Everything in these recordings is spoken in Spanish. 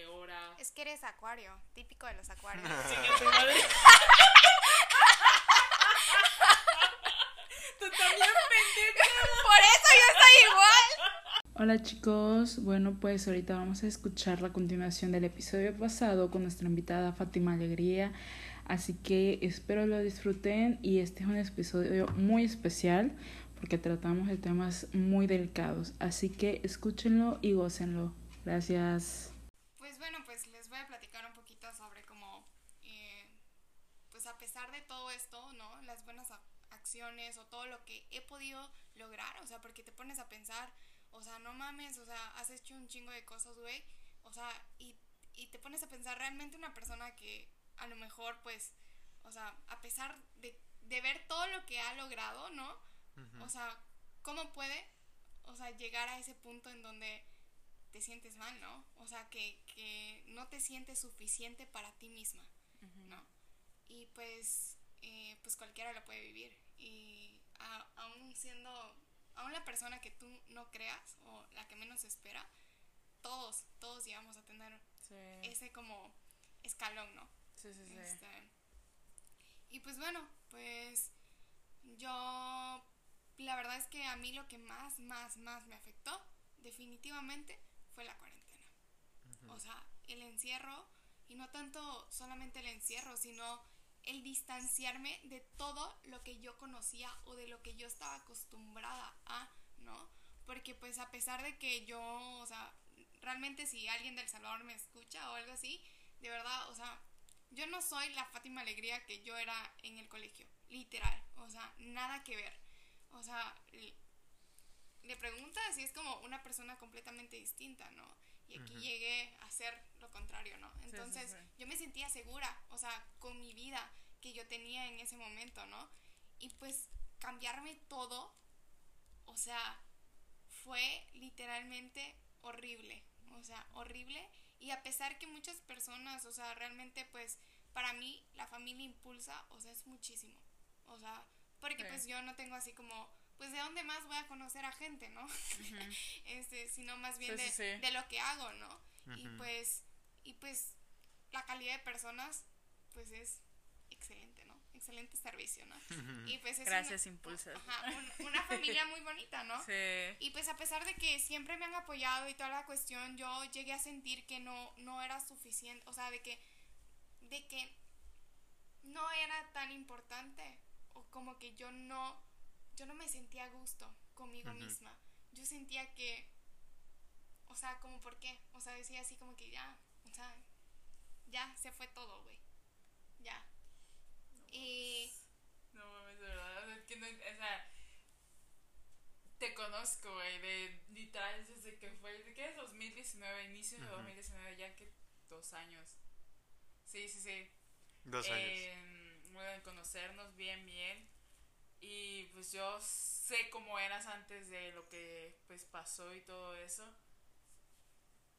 20 horas. Es que eres acuario, típico de los acuarios. Tú también. Por eso yo estoy igual. Hola chicos, bueno pues ahorita vamos a escuchar la continuación del episodio pasado con nuestra invitada Fátima Alegría, así que espero lo disfruten y este es un episodio muy especial porque tratamos de temas muy delicados, así que escúchenlo y gócenlo. Gracias. Pues bueno, pues les voy a platicar un poquito sobre cómo, eh, pues a pesar de todo esto, ¿no? Las buenas acciones o todo lo que he podido lograr, o sea, porque te pones a pensar, o sea, no mames, o sea, has hecho un chingo de cosas, güey, o sea, y, y te pones a pensar realmente una persona que a lo mejor, pues, o sea, a pesar de, de ver todo lo que ha logrado, ¿no? O sea, ¿cómo puede, o sea, llegar a ese punto en donde te sientes mal, ¿no? O sea, que, que no te sientes suficiente para ti misma, ¿no? Y pues, eh, pues cualquiera lo puede vivir. Y a- aún siendo, aún la persona que tú no creas o la que menos espera, todos, todos llegamos a tener Sí, ese como escalón, ¿no? sí, sí. sí. Este, y pues bueno, pues yo, la verdad es que a mí lo que más, más, más me afectó definitivamente fue la cuarentena. O sea, el encierro, y no tanto solamente el encierro, sino el distanciarme de todo lo que yo conocía o de lo que yo estaba acostumbrada a, ¿no? Porque pues a pesar de que yo, o sea, realmente si alguien del Salvador me escucha o algo así, de verdad, o sea, yo no soy la Fátima Alegría que yo era en el colegio, literal, o sea, nada que ver. O sea, le preguntas y es como una persona completamente distinta, ¿no? Y aquí llegué a ser lo contrario, ¿no? sí, Entonces, sí. yo me sentía segura, o sea, con mi vida que yo tenía en ese momento, ¿no? Y pues cambiarme todo, o sea, fue literalmente horrible, o sea, horrible. Y a pesar que muchas personas, o sea, realmente pues para mí la familia impulsa, o sea, es muchísimo. O sea, porque pues yo no tengo así como, pues de dónde más voy a conocer a gente, ¿no? este, sino más bien Sí, de, sí, sí. de lo que hago, ¿no? Y pues, y pues la calidad de personas, pues es excelente, ¿no? Excelente servicio, ¿no? Y pues es Gracias, una, Impulsa. ajá, un- una familia muy bonita, ¿no? Sí. Y pues a pesar de que siempre me han apoyado y toda la cuestión, yo llegué a sentir que no, no era suficiente, o sea, de que, de que no era tan importante, o como que yo no, yo no me sentía a gusto conmigo misma. Yo sentía que, o sea, como por qué, o sea, decía así como que ya, o sea, ya se fue todo, güey, ya. Y... No mames, de verdad. Es que no. O sea. Te conozco, güey. De literal desde que fue. ¿De qué es 2019? Inicio de 2019, ya que dos años. Sí, sí, sí. Dos años. Eh, bueno, de conocernos bien, bien. Y pues yo sé cómo eras antes de lo que pues pasó y todo eso.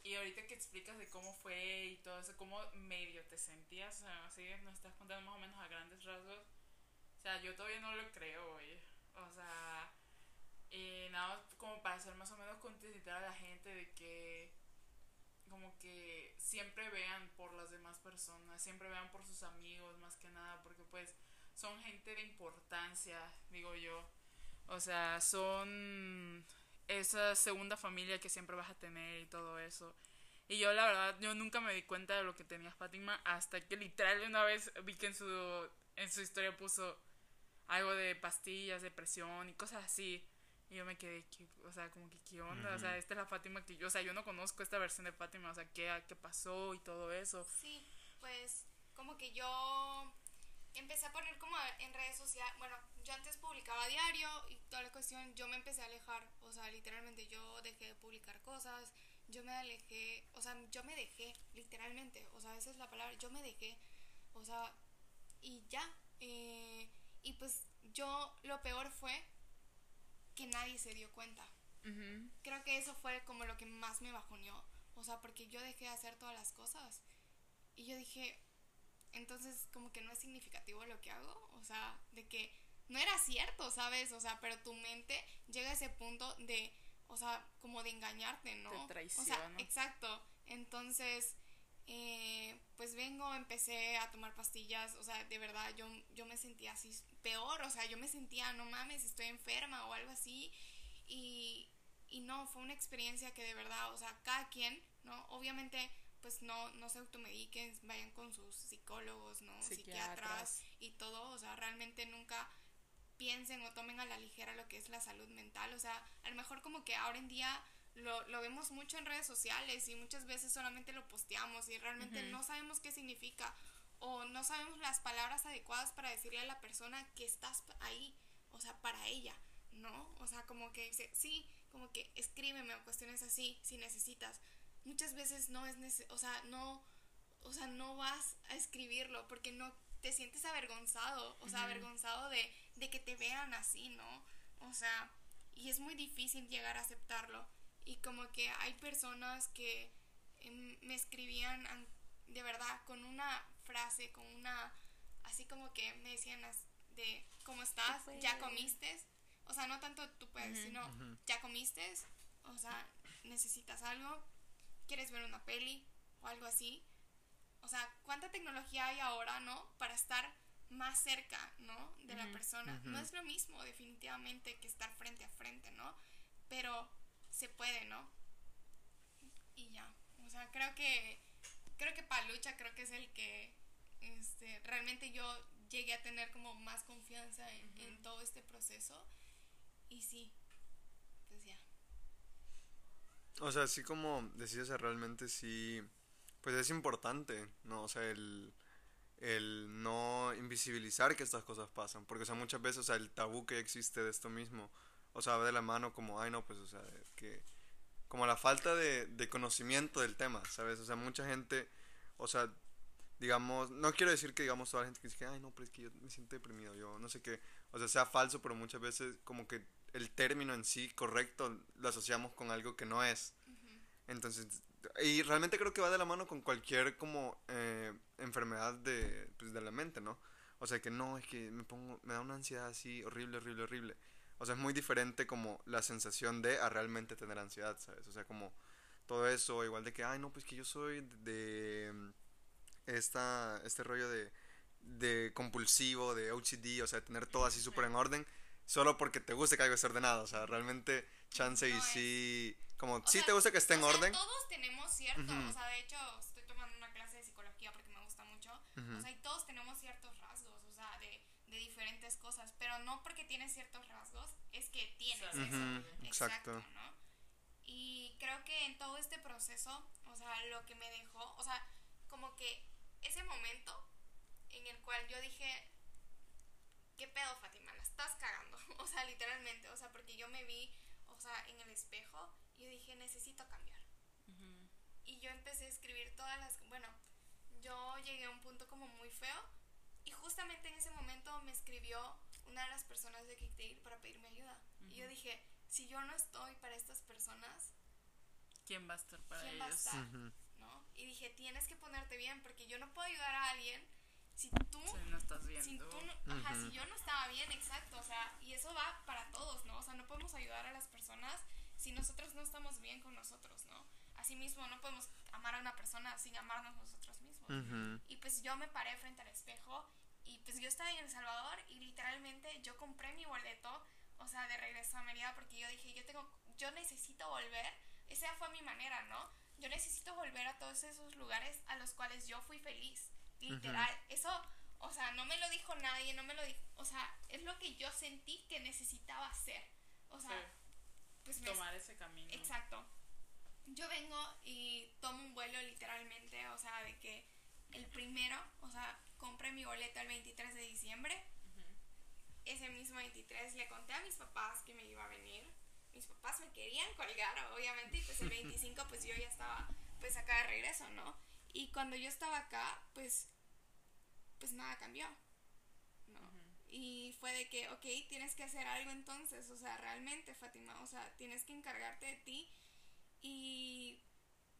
Y ahorita que explicas de cómo fue y todo eso, cómo medio te sentías, o sea, así nos estás contando más o menos a grandes rasgos. O sea, yo todavía no lo creo, güey. O sea, y nada más como para hacer más o menos concientizar a la gente de que como que siempre vean por las demás personas, siempre vean por sus amigos más que nada, porque pues son gente de importancia, digo yo. O sea, son esa segunda familia que siempre vas a tener y todo eso. Y yo la verdad, yo nunca me di cuenta de lo que tenía Fátima hasta que literal una vez vi que en su, en su historia puso algo de pastillas, depresión y cosas así. Y yo me quedé, ¿qué- o sea, como que, ¿qué onda? O sea, esta es la Fátima que yo, o sea, yo no conozco esta versión de Fátima, o sea, ¿qué, qué pasó y todo eso? Sí, pues como que yo empecé a poner como en redes sociales, bueno, yo antes publicaba diario y toda la cuestión, yo me empecé a alejar, o sea, literalmente yo dejé de publicar cosas, yo me alejé, o sea, yo me dejé, literalmente, o sea, esa es la palabra, yo me dejé, o sea, y ya, eh, y pues yo, lo peor fue que nadie se dio cuenta Ujú. creo que eso fue como lo que más me bajoneó. O sea, porque yo dejé de hacer todas las cosas. Y yo dije, entonces como que no es significativo lo que hago. O sea, de que no era cierto, ¿sabes? O sea, pero tu mente llega a ese punto de, o sea, como de engañarte, ¿no? Te O sea, traiciona. exacto. Entonces, eh, pues vengo, empecé a tomar pastillas, o sea, de verdad yo, yo me sentía así peor, o sea, yo me sentía, no mames, estoy enferma o algo así. Y, y no, fue una experiencia que de verdad, o sea, cada quien, ¿no? Obviamente, pues no, no se automediquen, vayan con sus psicólogos, ¿no? Psiquiatras y todo, o sea, realmente nunca piensen o tomen a la ligera lo que es la salud mental, o sea, a lo mejor como que ahora en día lo, lo vemos mucho en redes sociales y muchas veces solamente lo posteamos y realmente no sabemos qué significa o no sabemos las palabras adecuadas para decirle a la persona que estás ahí, o sea, para ella, ¿no? O sea, como que dice, sí, como que escríbeme o cuestiones así si necesitas. Muchas veces no es o sea, no o sea, no vas a escribirlo porque no te sientes avergonzado, o sea, avergonzado de, de que te vean así, ¿no? O sea, y es muy difícil llegar a aceptarlo y como que hay personas que em, me escribían de verdad con una frase, con una, así como que me decían de, ¿cómo estás? ¿Ya comiste? O sea, no tanto tú puedes, sino, ¿ya comiste? O sea, ¿necesitas algo? ¿Quieres ver una peli? O algo así. O sea, ¿cuánta tecnología hay ahora, no? Para estar más cerca, ¿no? De la persona. No es lo mismo, definitivamente, que estar frente a frente, ¿no? Pero se puede, ¿no? Y ya. O sea, creo que creo que Palucha creo que es el que este, realmente yo llegué a tener como más confianza en, todo este proceso. Y sí, pues ya. O sea, así como decías, realmente sí, pues es importante, ¿no? O sea, el, el no invisibilizar que estas cosas pasan, porque, o sea, muchas veces, o sea, el tabú que existe de esto mismo, o sea, va de la mano como, ay, no, pues, o sea, que, como la falta de, de conocimiento del tema, ¿sabes? O sea, mucha gente, o sea, digamos, no quiero decir que digamos toda la gente que dice, ay, no, pero es que yo me siento deprimido, yo no sé qué, o sea, sea falso, pero muchas veces como que el término en sí correcto lo asociamos con algo que no es. Entonces, y realmente creo que va de la mano con cualquier como eh, enfermedad de, pues, de la mente, ¿no? O sea, que no, es que me pongo, me da una ansiedad así horrible, horrible, horrible. O sea, es muy diferente como la sensación de a realmente tener ansiedad, ¿sabes? O sea, como todo eso, igual de que, ay, no, pues que yo soy de, esta, este rollo de, de compulsivo, de OCD, o sea, tener todo así súper en orden, solo porque te guste que algo esté ordenado, o sea, realmente chance y sí, como, sí te gusta que esté en orden. Todos tenemos cierto, o sea, de hecho, estoy tomando una clase de psicología porque me gusta mucho, o sea, y todos tenemos ciertos rasgos, o sea, de, de diferentes cosas, pero no porque tienes ciertos rasgos, es que tienes eso. Exacto. ¿no? Y creo que en todo este proceso, o sea, lo que me dejó, o sea, como que ese momento en el cual yo dije, ¿qué pedo, Fátima? La estás cagando. O sea, literalmente, o sea, porque yo me vi, o sea, en el espejo y yo dije, necesito cambiar. Y yo empecé a escribir todas las, bueno, yo llegué a un punto como muy feo y justamente en ese momento me escribió una de las personas de Kicktail para pedirme ayuda. Y yo dije, si yo no estoy para estas personas, ¿quién va a estar para ¿quién ellos? Va a estar? ¿no? Y dije, tienes que ponerte bien porque yo no puedo ayudar a alguien si tú si no estás bien. Si, tú ajá, si yo no estaba bien, exacto, o sea, y eso va para todos, ¿no? O sea, no podemos ayudar a las personas si nosotros no estamos bien con nosotros, ¿no? Asimismo, no podemos amar a una persona sin amarnos nosotros mismos. Y pues yo me paré frente al espejo y pues yo estaba en El Salvador y literalmente yo compré mi boleto, o sea, de regreso a Mérida porque yo dije, yo tengo, yo necesito volver. Esa fue mi manera, ¿no? Yo necesito volver a todos esos lugares a los cuales yo fui feliz. Literal. Eso, o sea, no me lo dijo nadie, no me lo dijo, o sea, es lo que yo sentí que necesitaba hacer. O sea, pues tomar ese camino. Exacto. Yo vengo y tomo un vuelo literalmente, o sea, de que el primero, o sea, compré mi boleto el 23 de diciembre. Ese mismo 23 le conté a mis papás que me iba a venir. Mis papás me querían colgar, obviamente, y pues el 25 pues yo ya estaba pues acá de regreso, ¿no? Y cuando yo estaba acá, pues pues nada cambió. ¿no? Y fue de que, ok, tienes que hacer algo entonces, o sea, realmente, Fátima, o sea, tienes que encargarte de ti. Y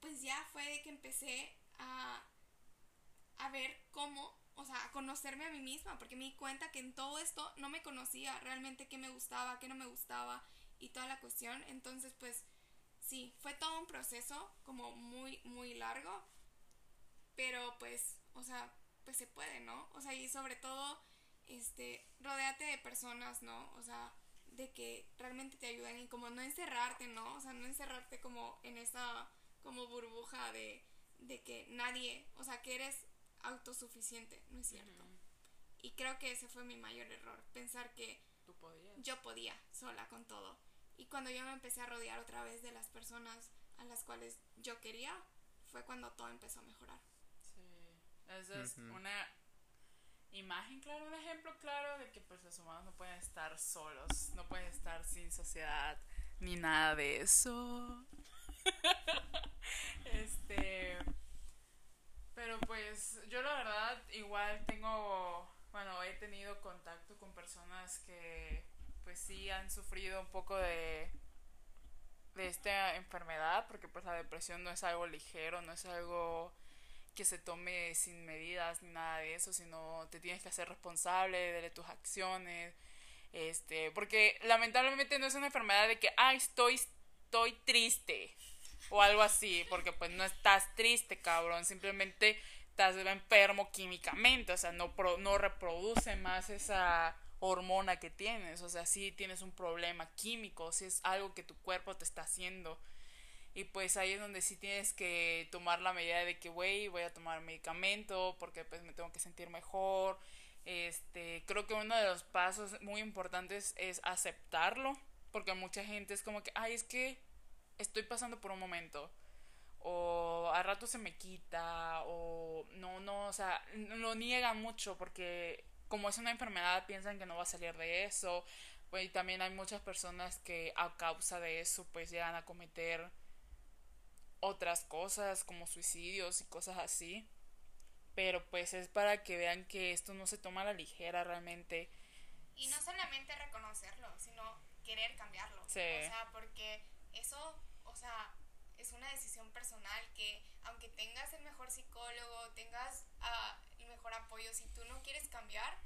pues ya fue de que empecé a, a ver cómo, o sea, a conocerme a mí misma, porque me di cuenta que en todo esto no me conocía realmente qué me gustaba, qué no me gustaba y toda la cuestión. Entonces, pues sí, fue todo un proceso como muy, muy largo. pero pues, o sea, pues se puede, ¿no? O sea, y sobre todo, este, rodeate de personas, ¿no? O sea, de que realmente te ayuden y como no encerrarte, ¿no? O sea, no encerrarte como en esa como burbuja de, de que nadie, o sea, que eres autosuficiente, ¿no es cierto? Y creo que ese fue mi mayor error, pensar que yo podía sola con todo. Y cuando yo me empecé a rodear otra vez de las personas a las cuales yo quería, fue cuando todo empezó a mejorar. Sí, esa es una imagen claro, un ejemplo claro de que pues los humanos no pueden estar solos, no pueden estar sin sociedad, ni nada de eso. este, pero pues yo la verdad igual tengo, bueno, he tenido contacto con personas que pues sí han sufrido un poco de de esta enfermedad, porque pues la depresión no es algo ligero, no es algo que se tome sin medidas ni nada de eso, sino te tienes que hacer responsable de tus acciones, este, porque lamentablemente no es una enfermedad de que, ay, estoy, estoy triste o algo así, porque pues no estás triste, cabrón, simplemente estás enfermo químicamente, o sea, no, no reproduce más esa hormona que tienes, o sea, si tienes un problema químico, si es algo que tu cuerpo te está haciendo. Y pues ahí es donde sí tienes que tomar la medida de que, güey, voy a tomar medicamento porque pues me tengo que sentir mejor. Este, creo que uno de los pasos muy importantes es aceptarlo, porque mucha gente es como que, ay, es que estoy pasando por un momento o a rato se me quita o no, no, o sea, lo niegan mucho porque como es una enfermedad piensan que no va a salir de eso. Y también hay muchas personas que a causa de eso pues llegan a cometer otras cosas como suicidios y cosas así. Pero pues es para que vean que esto no se toma a la ligera realmente. Y no solamente reconocerlo, sino querer cambiarlo. Sí. O sea, porque eso, o sea, es una decisión personal que aunque tengas el mejor psicólogo, tengas uh, mejor apoyo. Si tú no quieres cambiar,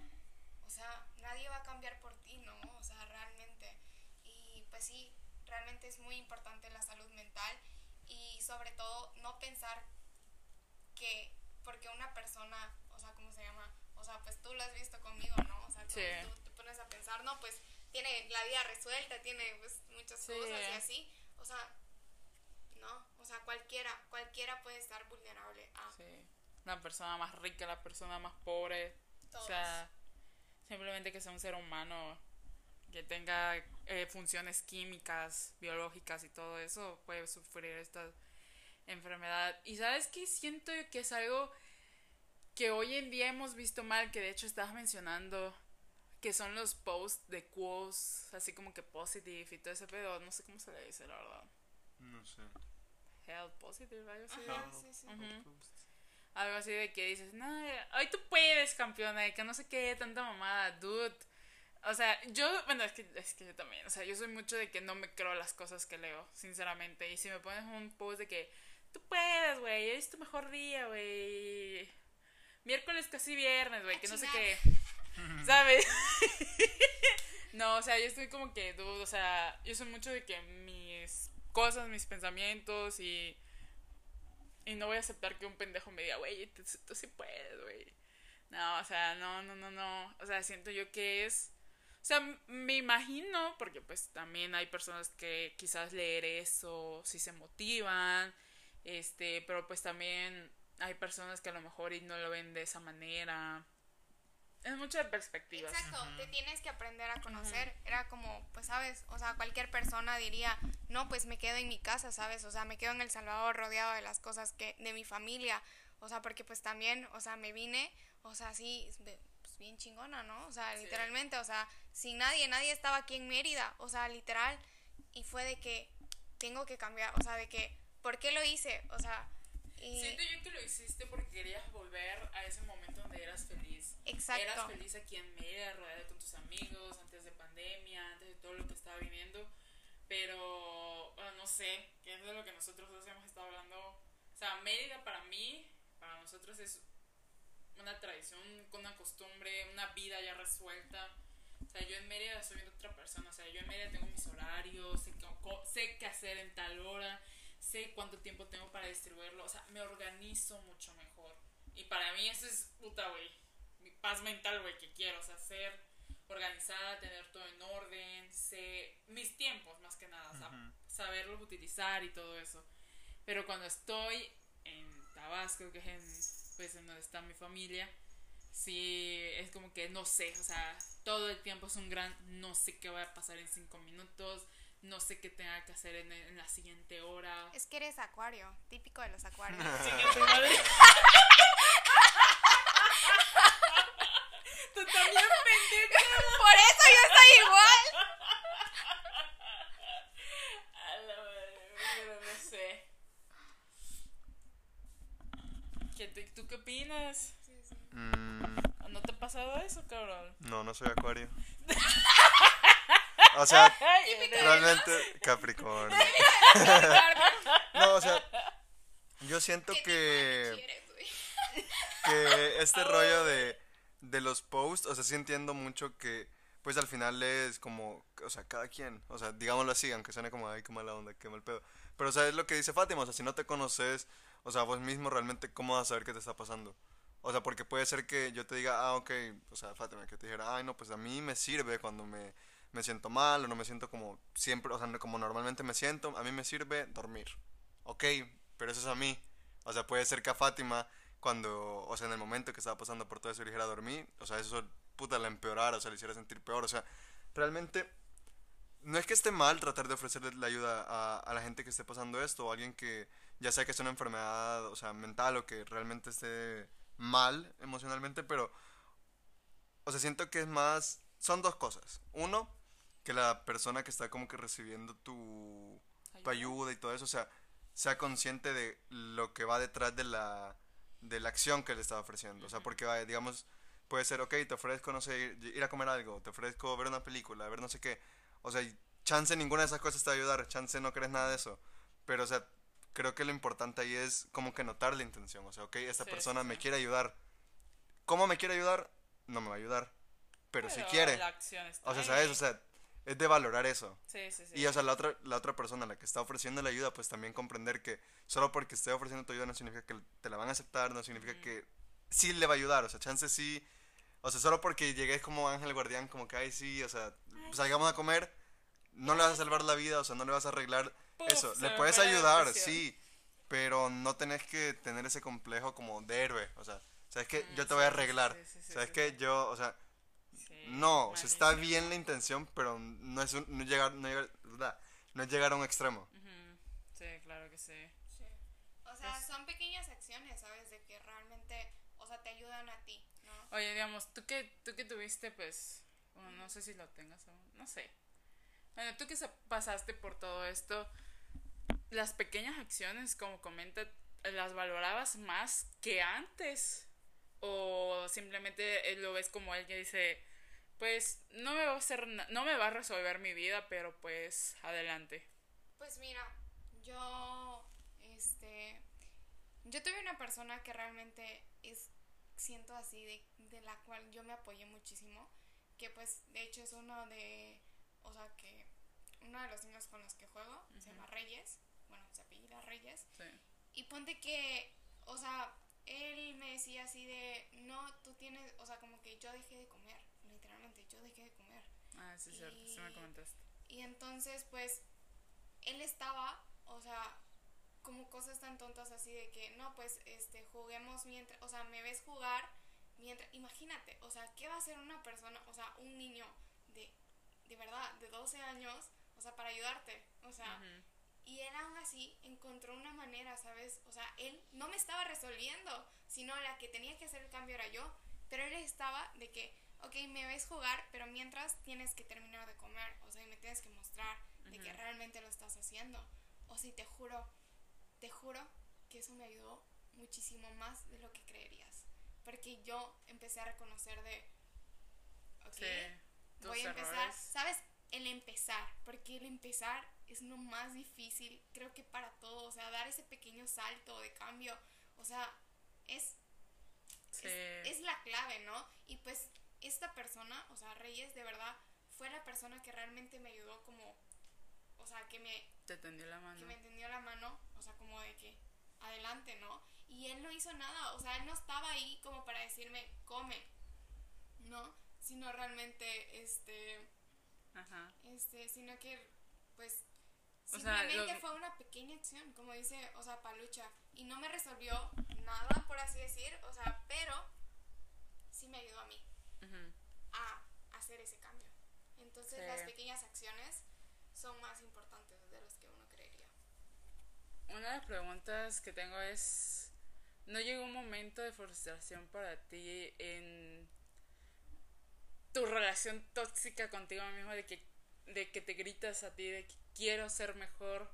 o sea, nadie va a cambiar por ti, ¿no? O sea, realmente. Y pues sí, realmente es muy importante la salud mental y sobre todo no pensar que porque una persona, o sea, ¿cómo se llama? O sea, pues tú lo has visto conmigo, ¿no? O sea, tú, te pones a pensar, no, pues tiene la vida resuelta, tiene pues muchas cosas y así. O sea, no, o sea, cualquiera, cualquiera puede estar vulnerable a la persona más rica, la persona más pobre. O sea, simplemente que sea un ser humano que tenga eh, funciones químicas, biológicas y todo eso, puede sufrir esta enfermedad. Y sabes que siento que es algo que hoy en día hemos visto mal, que de hecho estabas mencionando, que son los posts de quotes, así como que positive y todo ese pedo, no sé cómo se le dice, la verdad. No sé. Health positive, algo así. sí, sí algo así de que dices, no, hoy tú puedes, campeona, de que no sé qué, tanta mamada, dude. O sea, yo, bueno, es que, es que yo también, o sea, yo soy mucho de que no me creo las cosas que leo, sinceramente. Y si me pones un post de que tú puedes, güey, es tu mejor día, güey. Miércoles casi viernes, güey, que no sé qué. ¿Sabes? no, o sea, yo estoy como que, o sea, yo soy mucho de que mis cosas, mis pensamientos y y no voy a aceptar que un pendejo me diga, güey, tú, sí puedes, güey. No, o sea, no, no, no, no. O sea, siento yo que es... O sea, me imagino, porque pues también hay personas que quizás leer eso sí se motivan, este, pero pues también hay personas que a lo mejor y no lo ven de esa manera. Es mucho de perspectivas. Exacto, te tienes que aprender a conocer. Era como, pues, ¿sabes? O sea, cualquier persona diría, no, pues me quedo en mi casa, ¿sabes? O sea, me quedo en El Salvador rodeado de las cosas que, de mi familia. O sea, porque pues también, o sea, me vine, o sea, así, pues bien chingona, ¿no? O sea, literalmente, o sea, sin nadie, nadie estaba aquí en Mérida, o sea, literal. Y fue de que tengo que cambiar, o sea, de que, ¿por qué lo hice? O sea, Siento yo que lo hiciste porque querías volver a ese momento donde eras feliz. Exacto. Eras feliz aquí en Mérida, rodeada con tus amigos, antes de pandemia, antes de todo lo que estaba viviendo. Pero, bueno, no sé, qué es de lo que nosotros dos hemos estado hablando. O sea, Mérida para mí, para nosotros es una tradición, una costumbre, una vida ya resuelta. O sea, yo en Mérida soy otra persona. O sea, yo en Mérida tengo mis horarios, sé, sé qué hacer en tal hora sé cuánto tiempo tengo para distribuirlo, o sea, me organizo mucho mejor. Y para mí eso es puta, güey. Mi paz mental, güey, que quiero. O sea, ser organizada, tener todo en orden, sé mis tiempos más que nada, o sea, saberlos utilizar y todo eso. Pero cuando estoy en Tabasco, que es en, pues, en donde está mi familia, sí, es como que no sé, o sea, todo el tiempo es un gran, no sé qué va a pasar en cinco minutos, no sé qué tenga que hacer en, en la siguiente hora. Es que eres acuario, típico de los acuarios. Tú también, pendeja. Por eso yo estoy igual. A la madre, pero no sé. ¿Qué te- ¿Tú qué opinas? Mm, ¿No te ha pasado eso, cabrón? no, no soy acuario. O sea, realmente Capricornio. No, o sea, yo siento ¿Qué que... que este rollo de, de los posts, o sea, sí entiendo mucho que, pues al final es como, o sea, cada quien, o sea, digámoslo así, aunque suene como, ay, qué mala onda, qué mal pedo. Pero, o sea, es lo que dice Fátima, o sea, si no te conoces, o sea, vos mismo realmente, ¿cómo vas a saber qué te está pasando? O sea, porque puede ser que yo te diga, ah, ok, o sea, Fátima, que te dijera, ay, no, pues a mí me sirve cuando me, me siento mal o no me siento como siempre, o sea, como normalmente me siento, a mí me sirve dormir. Ok, pero eso es a mí. O sea, puede ser que a Fátima, cuando, o sea, en el momento que estaba pasando por todo eso, le dijera dormir, o sea, eso, puta, la empeorara, o sea, le hiciera sentir peor. O sea, realmente, no es que esté mal tratar de ofrecerle la ayuda a, a la gente que esté pasando esto, o a alguien que ya sea que es una enfermedad, o sea, mental, o que realmente esté mal emocionalmente, pero, o sea, siento que es más, son dos cosas. Uno, que la persona que está como que recibiendo tu, tu ayuda y todo eso, o sea, sea consciente de lo que va detrás de la, de la acción que le está ofreciendo. O sea, porque, digamos, puede ser, ok, te ofrezco, no sé, ir, a comer algo, te ofrezco ver una película, ver no sé qué. O sea, chance ninguna de esas cosas te va a ayudar, chance no crees nada de eso. Pero, o sea, creo que lo importante ahí es como que notar la intención. O sea, ok, esta Sí, persona sí, me quiere ayudar. ¿Cómo me quiere ayudar? No me va a ayudar. Pero, si quiere. La acción está O sea. ¿sabes? O sea, es de valorar eso. Sí, sí, sí. Y o sea, la otra, la otra persona, la que está ofreciendo la ayuda, pues también comprender que solo porque esté ofreciendo tu ayuda no significa que te la van a aceptar, no significa que sí le va a ayudar, o sea, chance sí, o sea, solo porque llegues como ángel guardián, como que, ay, sí, o sea, salgamos a comer, no le vas a salvar la vida, o sea, no le vas a arreglar Eso, le puedes ayudar, sí, pero no tenés que tener ese complejo como de héroe, o sea, sabes que Mm, yo te voy a arreglar, sí, sí, sí, sabes sí, que sí. yo, o sea, Sí, no, o sea, está bien la intención, pero no es, un- no es llegar, no, llegar, no es llegar a un extremo. Sí, claro que sí. Sí. O sea, Pues- son pequeñas acciones, ¿sabes? De que realmente, o sea, te ayudan a ti, ¿no? Oye, digamos, tú que, tú que tuviste, pues, bueno, no sé si lo tengas aún, no sé. Bueno, tú que sa- pasaste por todo esto, las pequeñas acciones, como comenta, ¿las valorabas más que antes? ¿O simplemente eh, lo ves como él que dice, pues, no me va a hacer, no me va a resolver mi vida, pero pues, adelante? Pues mira, yo, este, yo tuve una persona que realmente es, siento así, de, de la cual yo me apoyé muchísimo, que pues de hecho es uno de, o sea, que uno de los niños con los que juego, se llama Reyes, bueno, se apellida Reyes, Sí. y ponte que, o sea, él me decía así de, no, tú tienes, o sea, como que yo dejé de comer, literalmente, yo dejé de comer. Ah, sí, es cierto, sí me comentaste. Y entonces, pues, él estaba, o sea, como cosas tan tontas así de que, no, pues, este, juguemos mientras, o sea, me ves jugar mientras, imagínate, o sea, ¿qué va a hacer una persona, o sea, un niño de, de verdad, de 12 años, o sea, para ayudarte, o sea, Ujú. y él aún así encontró una manera, ¿sabes? O sea, él no me estaba resolviendo, sino la que tenía que hacer el cambio era yo. Pero él estaba de que, ok, me ves jugar, pero mientras tienes que terminar de comer, o sea, y me tienes que mostrar de que realmente lo estás haciendo. O sea, y te juro, te juro que eso me ayudó muchísimo más de lo que creerías. Porque yo empecé a reconocer de, ok, Sí, voy a empezar, errores. ¿sabes? El empezar, porque el empezar es lo más difícil, creo que para todo, o sea, dar ese pequeño salto de cambio, o sea, es, Sí. es, es la clave, ¿no? Y pues esta persona, o sea, Reyes, de verdad, fue la persona que realmente me ayudó como, o sea, que me, Te tendió la mano. que me entendió la mano, o sea, como de que adelante, ¿no? y él no hizo nada, o sea, él no estaba ahí como para decirme, come, ¿no? Sino realmente, este, Ajá. este, sino que, pues, O sea, simplemente lo- fue una pequeña acción, como dice, o sea, Palucha, y no me resolvió nada, por así decir, o sea, pero sí me ayudó a mí Ujú. a hacer ese cambio. Entonces Sí. las pequeñas acciones son más importantes de los que uno creería. Una de las preguntas que tengo es, ¿no llegó un momento de frustración para ti en tu relación tóxica contigo mismo de que, de que te gritas a ti de que quiero ser mejor,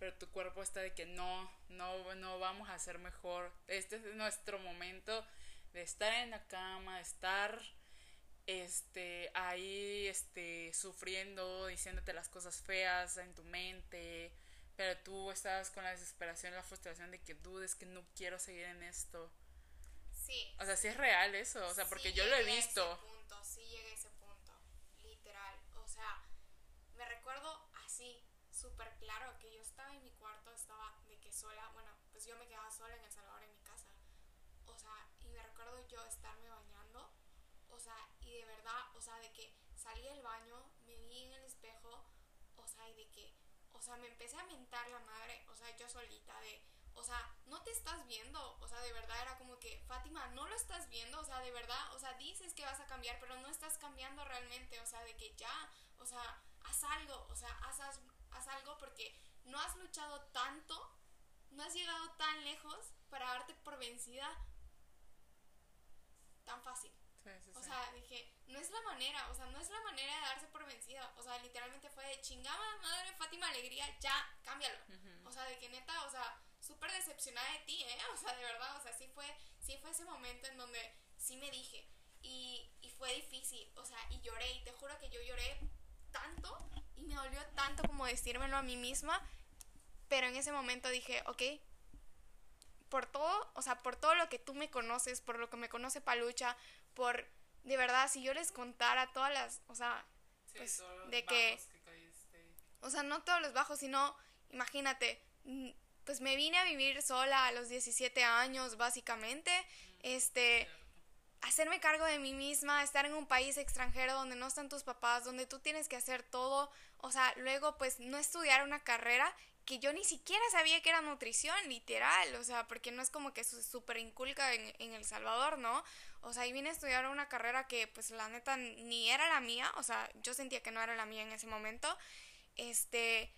pero tu cuerpo está de que no, no, no vamos a ser mejor. Este es nuestro momento de estar en la cama, de estar este ahí este sufriendo, diciéndote las cosas feas en tu mente, pero tú estabas con la desesperación, la frustración de que dudes que no quiero seguir en esto. Sí. O sea, sí es real eso, o sea, porque sí yo lo he llegué a visto. Ese punto, sí llegué a ese punto, literal. O sea, me recuerdo así, súper claro, que yo estaba en mi cuarto, estaba de que sola, bueno, pues yo me quedaba sola en El Salvador en mi casa. O sea, y me recuerdo yo estarme bañando, o sea, y de verdad, o sea, de que salí del baño, me vi en el espejo, o sea, y de que, o sea, me empecé a mentar la madre, o sea, yo solita, de, o sea, no te estás viendo, o sea, de verdad era como que, Fátima, no lo estás viendo, o sea, de verdad, o sea, dices que vas a cambiar, pero no estás cambiando realmente, o sea, de que ya, o sea, haz algo, o sea, haz, haz, haz algo porque no has luchado tanto, no has llegado tan lejos para darte por vencida tan fácil. Sí, sí, O sea, dije, no es la manera, o sea, no es la manera de darse por vencida. O sea, literalmente fue de chingada madre Fátima Alegría, ya, cámbialo. O sea, de que neta, o sea, súper decepcionada de ti, ¿eh? O sea, de verdad, o sea, sí fue, sí fue ese momento en donde sí me dije. Y, y fue difícil, o sea, y lloré, y te juro que yo lloré tanto y me dolió tanto como decírmelo a mí misma. Pero en ese momento dije, ok, por todo, o sea, por todo lo que tú me conoces, por lo que me conoce Palucha, por, de verdad, si yo les contara todas las, o sea, Sí, pues, de que- caíste. o sea, no todos los bajos, sino, imagínate, pues me vine a vivir sola a los 17 años, básicamente, este, hacerme cargo de mí misma, estar en un país extranjero donde no están tus papás, donde tú tienes que hacer todo, o sea, luego pues no estudiar una carrera que yo ni siquiera sabía que era nutrición, literal, o sea, porque no es como que súper inculca en, en El Salvador, ¿no? O sea, y vine a estudiar una carrera que pues la neta ni era la mía, o sea, yo sentía que no era la mía en ese momento, este,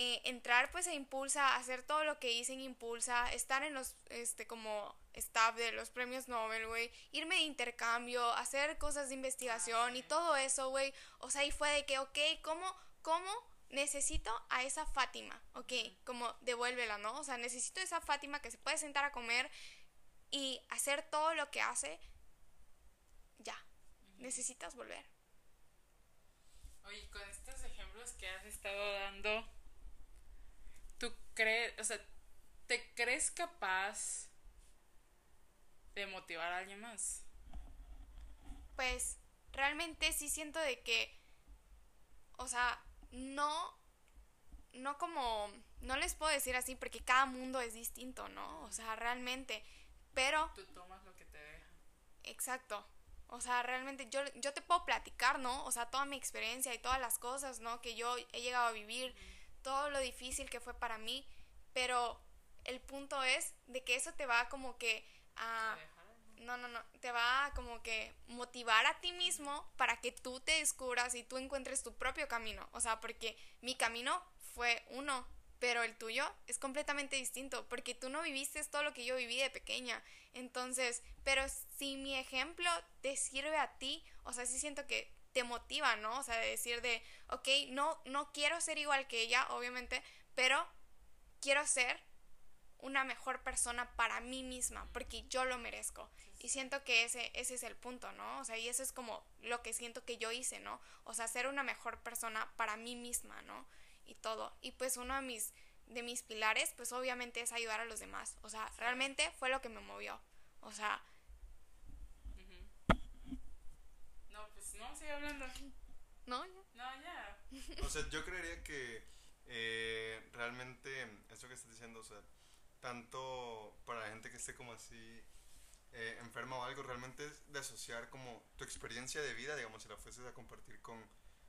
eh, entrar pues a Impulsa, hacer todo lo que hice en Impulsa, estar en los, este, como staff de los premios Nobel, güey, irme de intercambio, hacer cosas de investigación y sí. todo eso, güey, o sea, y fue de que, ok, ¿cómo, cómo necesito a esa Fátima? Ok, como devuélvela, ¿no? O sea, necesito esa Fátima que se puede sentar a comer y hacer todo lo que hace, ya, necesitas volver. Oye, con estos ejemplos que has estado dando, ¿tú crees, o sea, te crees capaz de motivar a alguien más? pues realmente sí siento de que, o sea, no, no como, no les puedo decir así porque cada mundo es distinto, ¿no? O sea, realmente, pero, Tú tomas lo que te deja. exacto, o sea, realmente yo, yo te puedo platicar, ¿no? O sea, toda mi experiencia y todas las cosas, ¿no? Que yo he llegado a vivir, todo lo difícil que fue para mí, pero el punto es de que eso te va como que a... No, no, no. Te va a como que motivar a ti mismo para que tú te descubras y tú encuentres tu propio camino. O sea, porque mi camino fue uno, pero el tuyo es completamente distinto, porque tú no viviste todo lo que yo viví de pequeña. Entonces, pero si mi ejemplo te sirve a ti, o sea, sí siento que te motiva, ¿no? O sea, de decir de, ok, no, no quiero ser igual que ella, obviamente, pero quiero ser una mejor persona para mí misma, porque yo lo merezco. Y siento que ese, ese es el punto, ¿no? O sea, y eso es como lo que siento que yo hice, ¿no? O sea, ser una mejor persona para mí misma, ¿no? Y todo. Y pues uno de mis, de mis pilares, pues obviamente es ayudar a los demás. O sea, realmente fue lo que me movió. O sea, Ujú. No, pues no, sigue hablando. ¿no? Ya. No, ya. O sea, yo creería que eh, realmente eso que estás diciendo, o sea, tanto para la gente que esté como así eh, enferma o algo, realmente es de asociar como tu experiencia de vida, digamos, si la fueses a compartir con,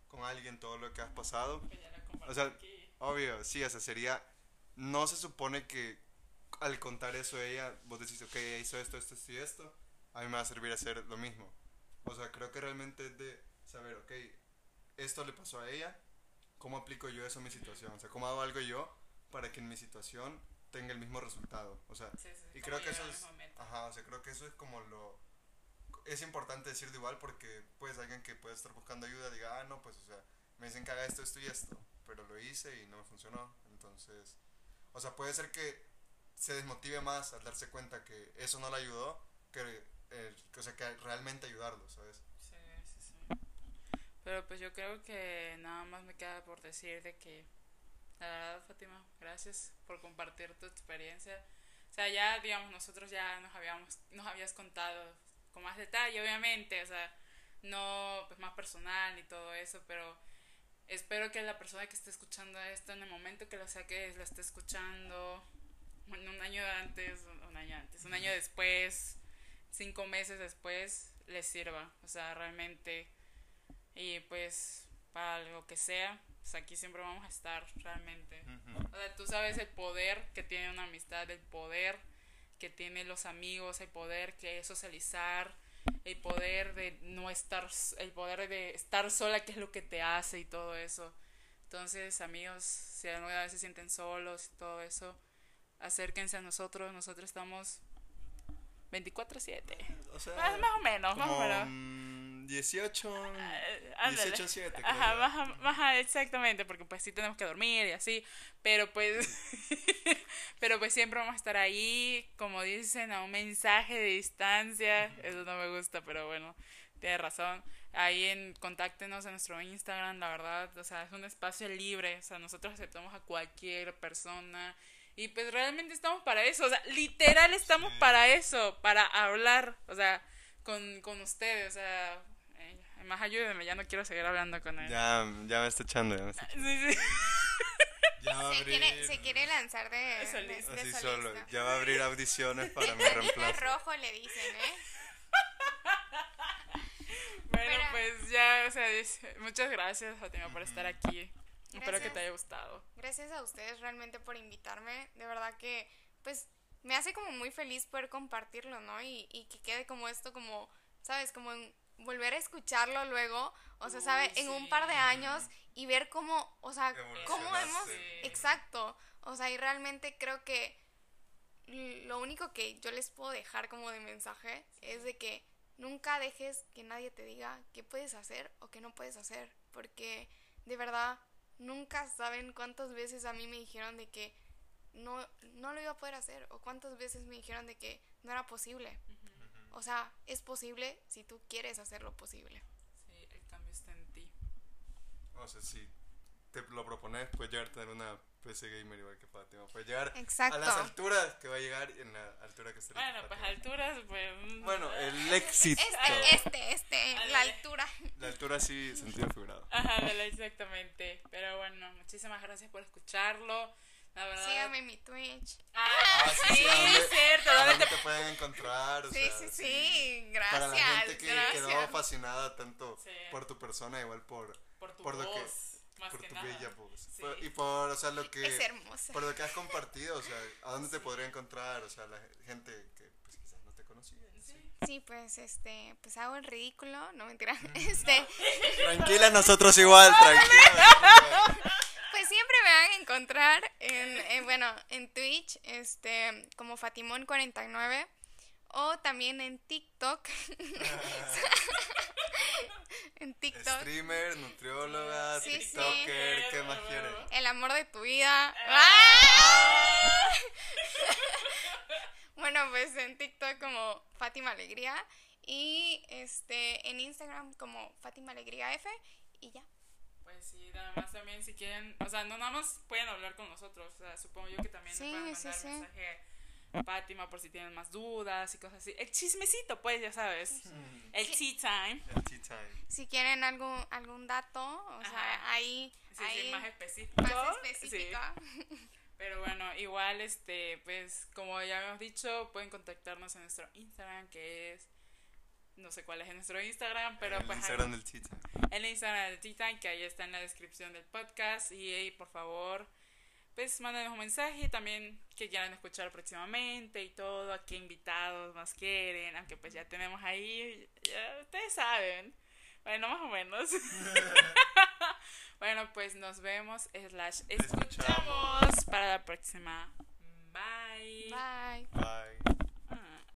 con alguien, todo lo que has pasado. Que ya la compartí O sea, aquí. Obvio, sí, o sea, sería, no se supone que al contar eso ella, vos decís, ok, ella hizo esto, esto, esto y esto, a mí me va a servir a hacer lo mismo. O sea, creo que realmente es de saber, ok, esto le pasó a ella, ¿cómo aplico yo eso a mi situación? O sea, ¿cómo hago algo yo para que en mi situación tenga el mismo resultado? O sea, Sí, sí, y creo que eso es, ajá, o sea, creo que eso es como lo, es importante decirlo igual porque pues alguien que puede estar buscando ayuda diga, ah, no, pues, o sea, me dicen que haga esto, esto y esto, pero lo hice y no me funcionó, entonces, o sea, puede ser que se desmotive más al darse cuenta que eso no le ayudó, que, eh, o sea, que realmente ayudarlo, ¿sabes? Pero pues yo creo que nada más me queda por decir de que, la verdad, Fátima, gracias por compartir tu experiencia. O sea, ya, digamos, nosotros ya nos habíamos, nos habías contado con más detalle, obviamente, o sea, no pues más personal ni todo eso, pero espero que la persona que esté escuchando esto en el momento que lo saques, lo esté escuchando bueno, un año antes, un año antes, un año después, cinco meses después, les sirva. O sea, realmente. Y pues, para lo que sea, pues aquí siempre vamos a estar, realmente. O sea, tú sabes el poder que tiene una amistad, el poder que tienen los amigos, el poder que es socializar, el poder de no estar, el poder de estar sola, que es lo que te hace y todo eso. Entonces, amigos, si alguna vez se sienten solos y todo eso, acérquense a nosotros, nosotros estamos 24/7. O sea, Más, más o menos, más o menos. Mm, 18, Eh, ándale. 18-7. creo Ajá, exactamente, porque pues sí tenemos que dormir y así, pero pues, pero pues siempre vamos a estar ahí, como dicen, a un mensaje de distancia, eso no me gusta, pero bueno, tiene razón. Ahí en contáctenos en nuestro Instagram, la verdad, o sea, es un espacio libre, o sea, nosotros aceptamos a cualquier persona y pues realmente estamos para eso, o sea, literal estamos Sí. para eso, para hablar, o sea, con, con ustedes, o sea, más ayúdenme, ya no quiero seguir hablando con él. Ya, ya me está echando, ya me está echando. Sí, sí. Ya va a Se abrir. quiere, se quiere lanzar de, de, Solista. de Así solo. Ya va a abrir audiciones para mi De reemplazo. rojo le dicen, ¿eh? Bueno, Pero- pues ya, o sea, es- muchas gracias, Fátima, por estar aquí. Espero que te haya gustado. Gracias a ustedes realmente por invitarme. De verdad que, pues, me hace como muy feliz poder compartirlo, ¿no? Y, y que quede como esto, como, ¿sabes? Como en volver a escucharlo luego, o sea, ¿sabes? Uy, En un par de años y ver cómo, o sea, cómo hemos... Exacto. O sea, y realmente creo que lo único que yo les puedo dejar como de mensaje es de que nunca dejes que nadie te diga qué puedes hacer o qué no puedes hacer, porque de verdad nunca saben cuántas veces a mí me dijeron de que no, no lo iba a poder hacer o cuántas veces me dijeron de que no era posible. O sea, es posible si tú quieres hacerlo posible. Sí, el cambio está en ti. O sea, si te lo propones, puedes llegar a tener una PC gamer igual que Fátima. Puedes llegar Exacto. a las alturas que va a llegar y en la altura que ahorita Bueno, pues alturas, pues... mm, Bueno, el éxito. Este, este, este, la altura. La altura sí, sentido figurado. Ajá, dale, exactamente. Pero bueno, muchísimas gracias por escucharlo. La verdad. Síganme en mi Twitch. Ah, Ah, sí, sí, sí, ¿a dónde- es cierto. ¿A ¿dónde te- pueden encontrar? O Sí, sea, sí, sí, Para gracias. la gente que gracias. quedó fascinada tanto Sí. por tu persona, igual por, Por tu por lo que- voz, más por que tu nada. bella voz. Sí. Por- y por, o sea, lo que... Es hermosa. Por lo que has compartido, o sea, ¿a dónde te podría encontrar? O sea, la gente que pues quizás no te conocía. Sí. Sí, pues este, pues hago el ridículo, no mentira. Este, Tranquila, nosotros igual, tranquila. Siempre me van a encontrar en, en, bueno, en Twitch, este, como Fatimón49 o también en TikTok. en TikTok. Streamer, nutrióloga, Sí, sí. TikToker, ¿qué más quieren? El amor de tu vida. Ah. ¡Ah! bueno, pues en TikTok como Fátima Alegría y este en Instagram como Fátima Alegría F y ya. Pues sí, nada más también si quieren, o sea, no nada más pueden hablar con nosotros, o sea, supongo yo que también Sí, nos pueden mandar sí. mensaje a Fátima por si tienen más dudas y cosas así. El chismecito, pues, ya sabes. El tea time. El tea time. Si quieren algún algún dato, o sea, ahí Sí, ahí sí, más específico. más Sí. específico. Pero bueno, igual, este, pues, como ya habíamos dicho, pueden contactarnos en nuestro Instagram, que es. No sé cuál es nuestro Instagram, pero el pues. Instagram ahí- del Tita. el Instagram de Titan, que ahí está en la descripción del podcast. Y ahí, por favor, pues mándenos un mensaje y también que quieran escuchar próximamente y todo, a qué invitados más quieren, aunque pues ya tenemos ahí, ya ustedes saben. Bueno, más o menos. bueno, pues nos vemos, slash, escuchamos para la próxima. Bye. Bye. Bye.